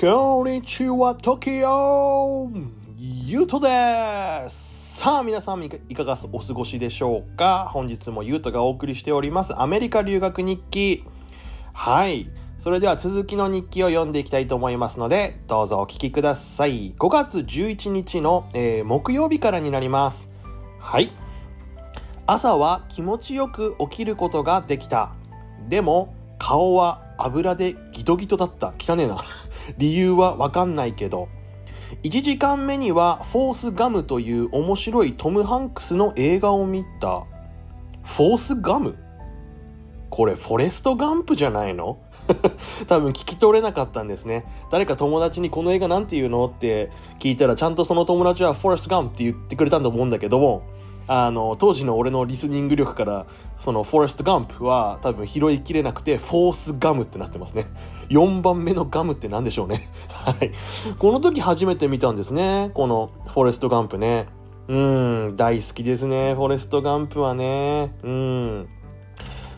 こんにちは、TOKIO! ゆうとですさあ、皆さんいかがお過ごしでしょうか？本日もゆうとがお送りしております、アメリカ留学日記。はい。それでは続きの日記を読んでいきたいと思いますので、どうぞお聞きください。5月11日の、えー、木曜日からになります。はい。朝は気持ちよく起きることができた。でも、顔は油でギトギトだった。汚ねえな。理由はわかんないけど。1時間目にはフォースガムという面白いトム・ハンクスの映画を見た。フォースガム？これフォレストガンプじゃないの？多分聞き取れなかったんですね。誰か友達にこの映画なんて言うの？って聞いたらちゃんとその友達はフォレストガンプって言ってくれたんだと思うんだけども、あの当時の俺のリスニング力からそのフォレストガンプは多分拾いきれなくてフォースガムってなってますね。4番目のガムって何でしょうね。はい。この時初めて見たんですね。このフォレストガンプね。うん大好きですねフォレストガンプはね。うん。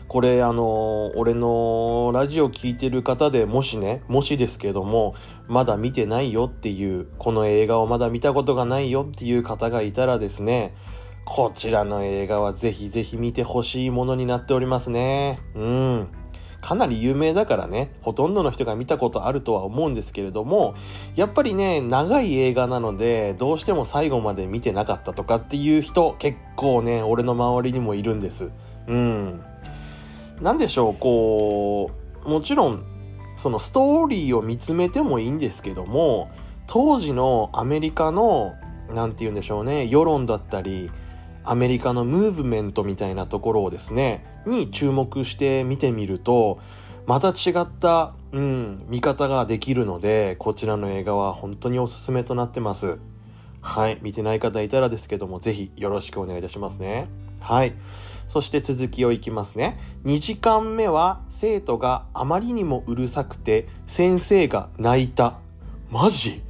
これあの俺のラジオ聴いてる方でもしねもしですけどもまだ見てないよっていうこの映画をまだ見たことがないよっていう方がいたらですねこちらの映画はぜひぜひ見てほしいものになっておりますね。うん。かなり有名だからね、ほとんどの人が見たことあるとは思うんですけれども、やっぱりね、長い映画なので、どうしても最後まで見てなかったとかっていう人、結構ね、俺の周りにもいるんです。うん。なんでしょう、こう、もちろん、そのストーリーを見つめてもいいんですけども、当時のアメリカの、なんて言うんでしょうね、世論だったり、アメリカのムーブメントみたいなところをですねに注目して見てみるとまた違った、うん、見方ができるのでこちらの映画は本当におすすめとなってます。はい見てない方いたらですけどもぜひよろしくお願いいたしますね。はい。そして続きをいきますね。2時間目は生徒があまりにもうるさくて先生が泣いた。マジ？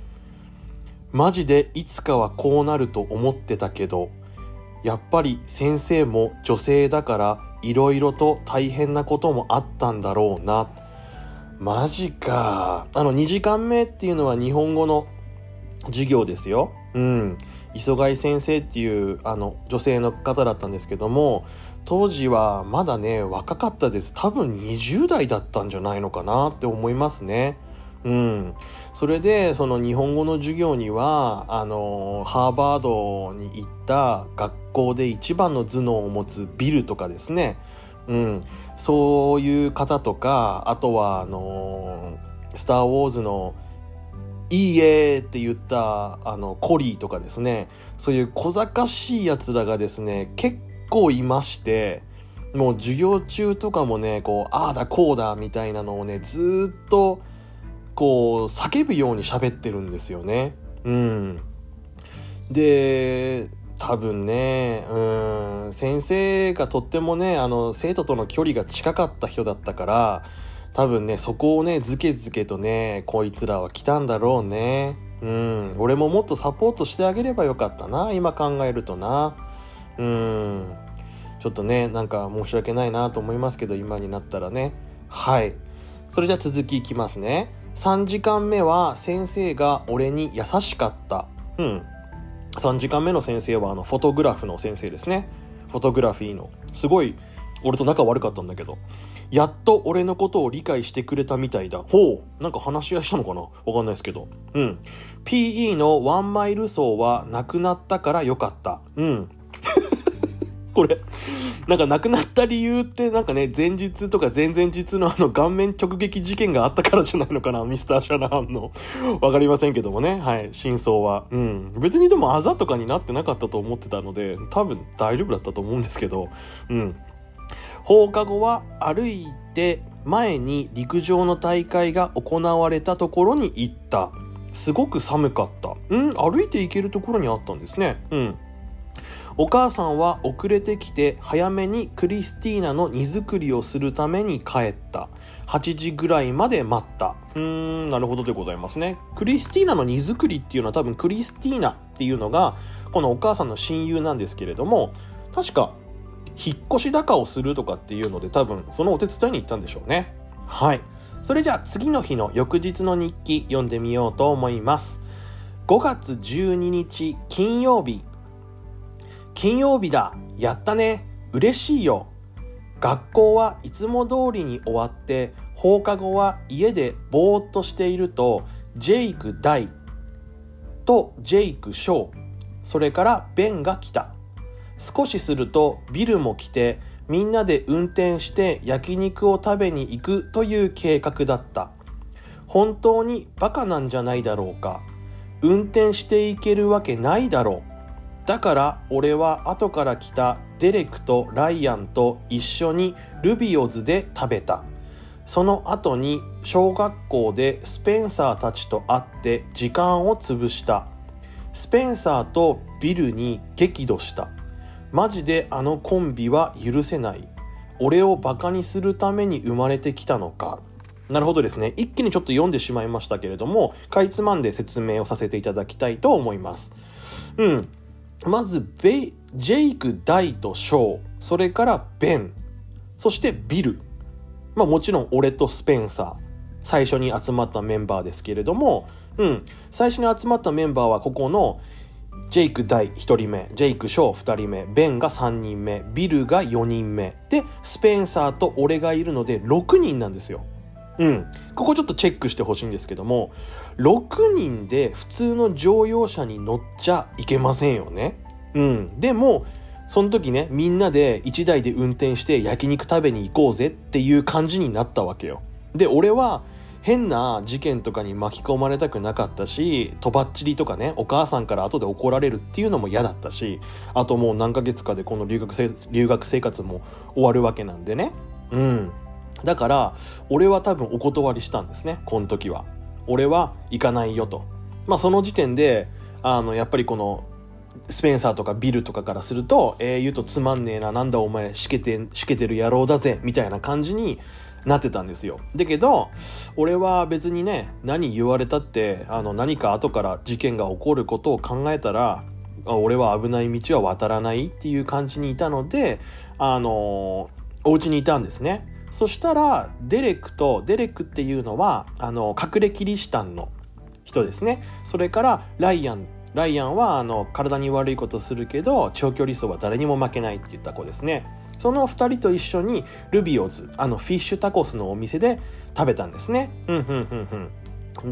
マジでいつかはこうなると思ってたけど。やっぱり先生も女性だからいろいろと大変なこともあったんだろうな。マジか。あの2時間目っていうのは日本語の授業ですよ。うん。磯貝先生っていうあの女性の方だったんですけども当時はまだね若かったです。多分20代だったんじゃないのかなって思いますね。うん、それでその日本語の授業にはあのハーバードに行った学校で一番の頭脳を持つビルとかですね、うん、そういう方とかあとはあの「スター・ウォーズ」の「いいえ」って言ったあのコリーとかですね。そういう小賢しいやつらがですね結構いましてもう授業中とかもねこうああだこうだみたいなのをねずっとこう叫ぶように喋ってるんですよね。うん、で多分ねうん先生がとってもねあの生徒との距離が近かった人だったから多分ねそこをねずけずけとねこいつらは来たんだろうね。うん、俺ももっとサポートしてあげればよかったな今考えるとな。うんちょっとねなんか申し訳ないなと思いますけど今になったらねはいそれじゃ続きいきますね3時間目は先生が俺に優しかった。うん。3時間目の先生はあのフォトグラフの先生ですね。フォトグラフィーの。すごい俺と仲悪かったんだけど。やっと俺のことを理解してくれたみたいだ。ほう。なんか話し合いしたのかな？わかんないですけど。うん。PE のワンマイル走はなくなったからよかった。うん。これ、なんか亡くなった理由ってなんかね、前日とか前々日のあの顔面直撃事件があったからじゃないのかな、ミスター・シャナハンの。わかりませんけどもね、はい、真相は。うん。別にでもあざとかになってなかったと思ってたので、多分大丈夫だったと思うんですけど、うん。放課後は歩いて前に陸上の大会が行われたところに行った。すごく寒かった。うん、歩いて行けるところにあったんですね。うん。お母さんは遅れてきて早めにクリスティーナの荷造りをするために帰った。8時ぐらいまで待った。うーんなるほどでございますね。クリスティーナの荷造りっていうのは多分クリスティーナっていうのがこのお母さんの親友なんですけれども確か引っ越し高をするとかっていうので多分そのお手伝いに行ったんでしょうね。はい。それじゃあ次の日の翌日の日記読んでみようと思います。5月12日金曜日。金曜日だ。やったね。嬉しいよ。学校はいつも通りに終わって放課後は家でぼーっとしているとジェイク大とジェイク小それからベンが来た。少しするとビルも来てみんなで運転して焼肉を食べに行くという計画だった。本当にバカなんじゃないだろうか。運転していけるわけないだろう。だから俺は後から来たデレクとライアンと一緒にルビオズで食べた。その後に小学校でスペンサーたちと会って時間を潰した。スペンサーとビルに激怒した。マジであのコンビは許せない。俺をバカにするために生まれてきたのか。なるほどですね。一気にちょっと読んでしまいましたけれどもかいつまんで説明をさせていただきたいと思います。うん。まずベジェイク・ダイとショーそれからベンそしてビルまあもちろん俺とスペンサー最初に集まったメンバーですけれどもうん最初に集まったメンバーはここのジェイク大1人目、ジェイクショー2人目、ベンが3人目、ビルが4人目、で、スペンサーと俺がいるので6人なんですよ。うん。ここちょっとチェックしてほしいんですけども、6人で普通の乗用車に乗っちゃいけませんよね。うん。でも、その時ね、みんなで1台で運転して焼肉食べに行こうぜっていう感じになったわけよ。で、俺は変な事件とかに巻き込まれたくなかったしとばっちりとかねお母さんから後で怒られるっていうのも嫌だったしあともう何ヶ月かでこの留学留学生活も終わるわけなんでねうんだから俺は多分お断りしたんですねこの時は俺は行かないよとまあその時点であのやっぱりこのスペンサーとかビルとかからすると、えー、言うとつまんねえな、なんだお前、しけて、しけてる野郎だぜ、みたいな感じになってたんですよ。だけど、俺は別にね、何言われたって、あの、何か後から事件が起こることを考えたら、俺は危ない道は渡らないっていう感じにいたので、あの、お家にいたんですね。そしたら、デレクと、デレクっていうのは、あの、隠れキリシタンの人ですね。それから、ライアンライアンはあの体に悪いことするけど長距離走は誰にも負けないって言った子ですね。その2人と一緒にルビオズあのフィッシュタコスのお店で食べたんですね。うんうんうんうん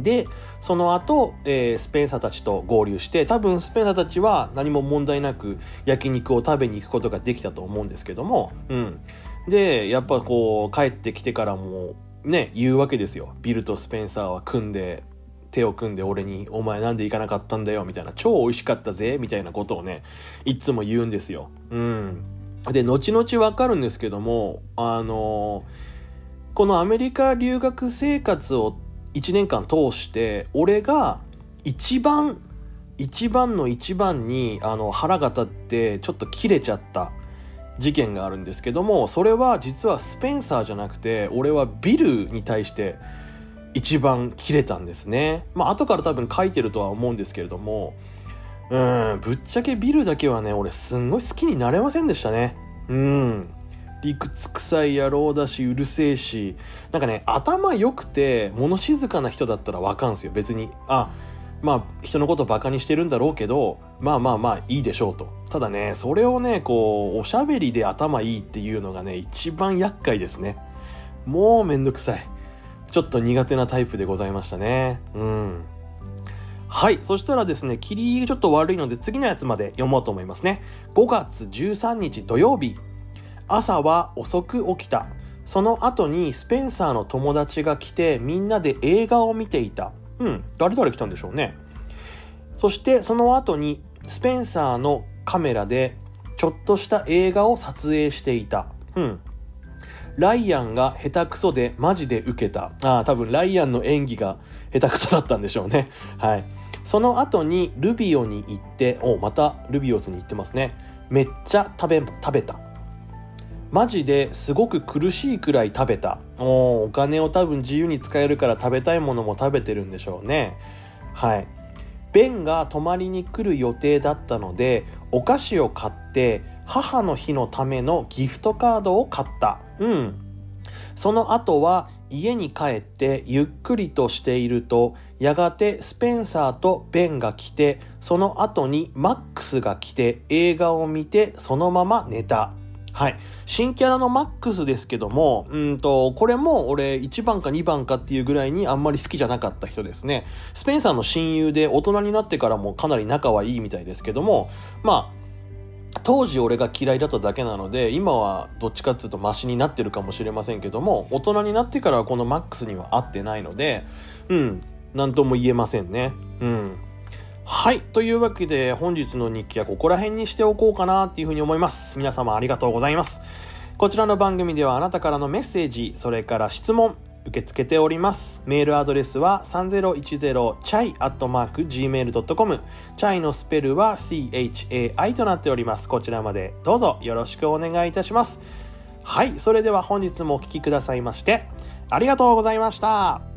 でその後、えー、スペンサーたちと合流して多分スペンサーたちは何も問題なく焼肉を食べに行くことができたと思うんですけども、うん、でやっぱこう帰ってきてからもね言うわけですよ。ビルとスペンサーは組んで手を組んで俺に「お前なんで行かなかったんだよ」みたいな「超美味しかったぜ」みたいなことをねいつも言うんですよ。うん。で後々わかるんですけどもあのこのアメリカ留学生活を1年間通して俺が一番一番の一番にあの腹が立ってちょっと切れちゃった。事件があるんですけどもそれは実はスペンサーじゃなくて俺はビルに対して一番切れたんですねまあ後から多分書いてるとは思うんですけれどもうん、ぶっちゃけビルだけはね、俺すんごい好きになれませんでしたね。うん。理屈臭い野郎だし、うるせえし、なんかね、頭良くて、物静かな人だったらわかんすよ、別に。あ、まあ、人のことバカにしてるんだろうけど、まあまあまあ、いいでしょうと。ただね、それをね、こう、おしゃべりで頭いいっていうのがね、一番厄介ですね。もうめんどくさい。ちょっと苦手なタイプでございましたね。うん。はい。そしたらですね、霧ちょっと悪いので次のやつまで読もうと思いますね。5月13日土曜日。朝は遅く起きた。その後にスペンサーの友達が来てみんなで映画を見ていた。うん。誰々来たんでしょうね。そしてその後にスペンサーのカメラでちょっとした映画を撮影していた。うん。ライアンが下手くそでマジで受けた。ああ、多分ライアンの演技が下手くそだったんでしょうね。はい。その後にルビオに行っておまたルビオスに行ってますねめっちゃ食べ食べたマジですごく苦しいくらい食べたおお金を多分自由に使えるから食べたいものも食べてるんでしょうねはいベンが泊まりに来る予定だったのでお菓子を買って母の日のためのギフトカードを買ったうんその後は家に帰ってゆっくりとしているとやがてスペンサーとベンが来てその後にマックスが来て映画を見てそのまま寝た。はい。新キャラのマックスですけども、うんと、これも俺1番か2番かっていうぐらいにあんまり好きじゃなかった人ですね。スペンサーの親友で大人になってからもかなり仲はいいみたいですけども、まあ、当時俺が嫌いだっただけなので、今はどっちかっていうとマシになってるかもしれませんけども、大人になってからはこのマックスには合ってないので、うん、なんとも言えませんね。うん。はい。というわけで、本日の日記はここら辺にしておこうかなっていうふうに思います。皆様ありがとうございます。こちらの番組ではあなたからのメッセージ、それから質問、受け付けております。メールアドレスは 3010chai.gmail.com チャイのスペルは chai となっております。こちらまでどうぞよろしくお願いいたします。はい。それでは本日もお聴きくださいまして、ありがとうございました。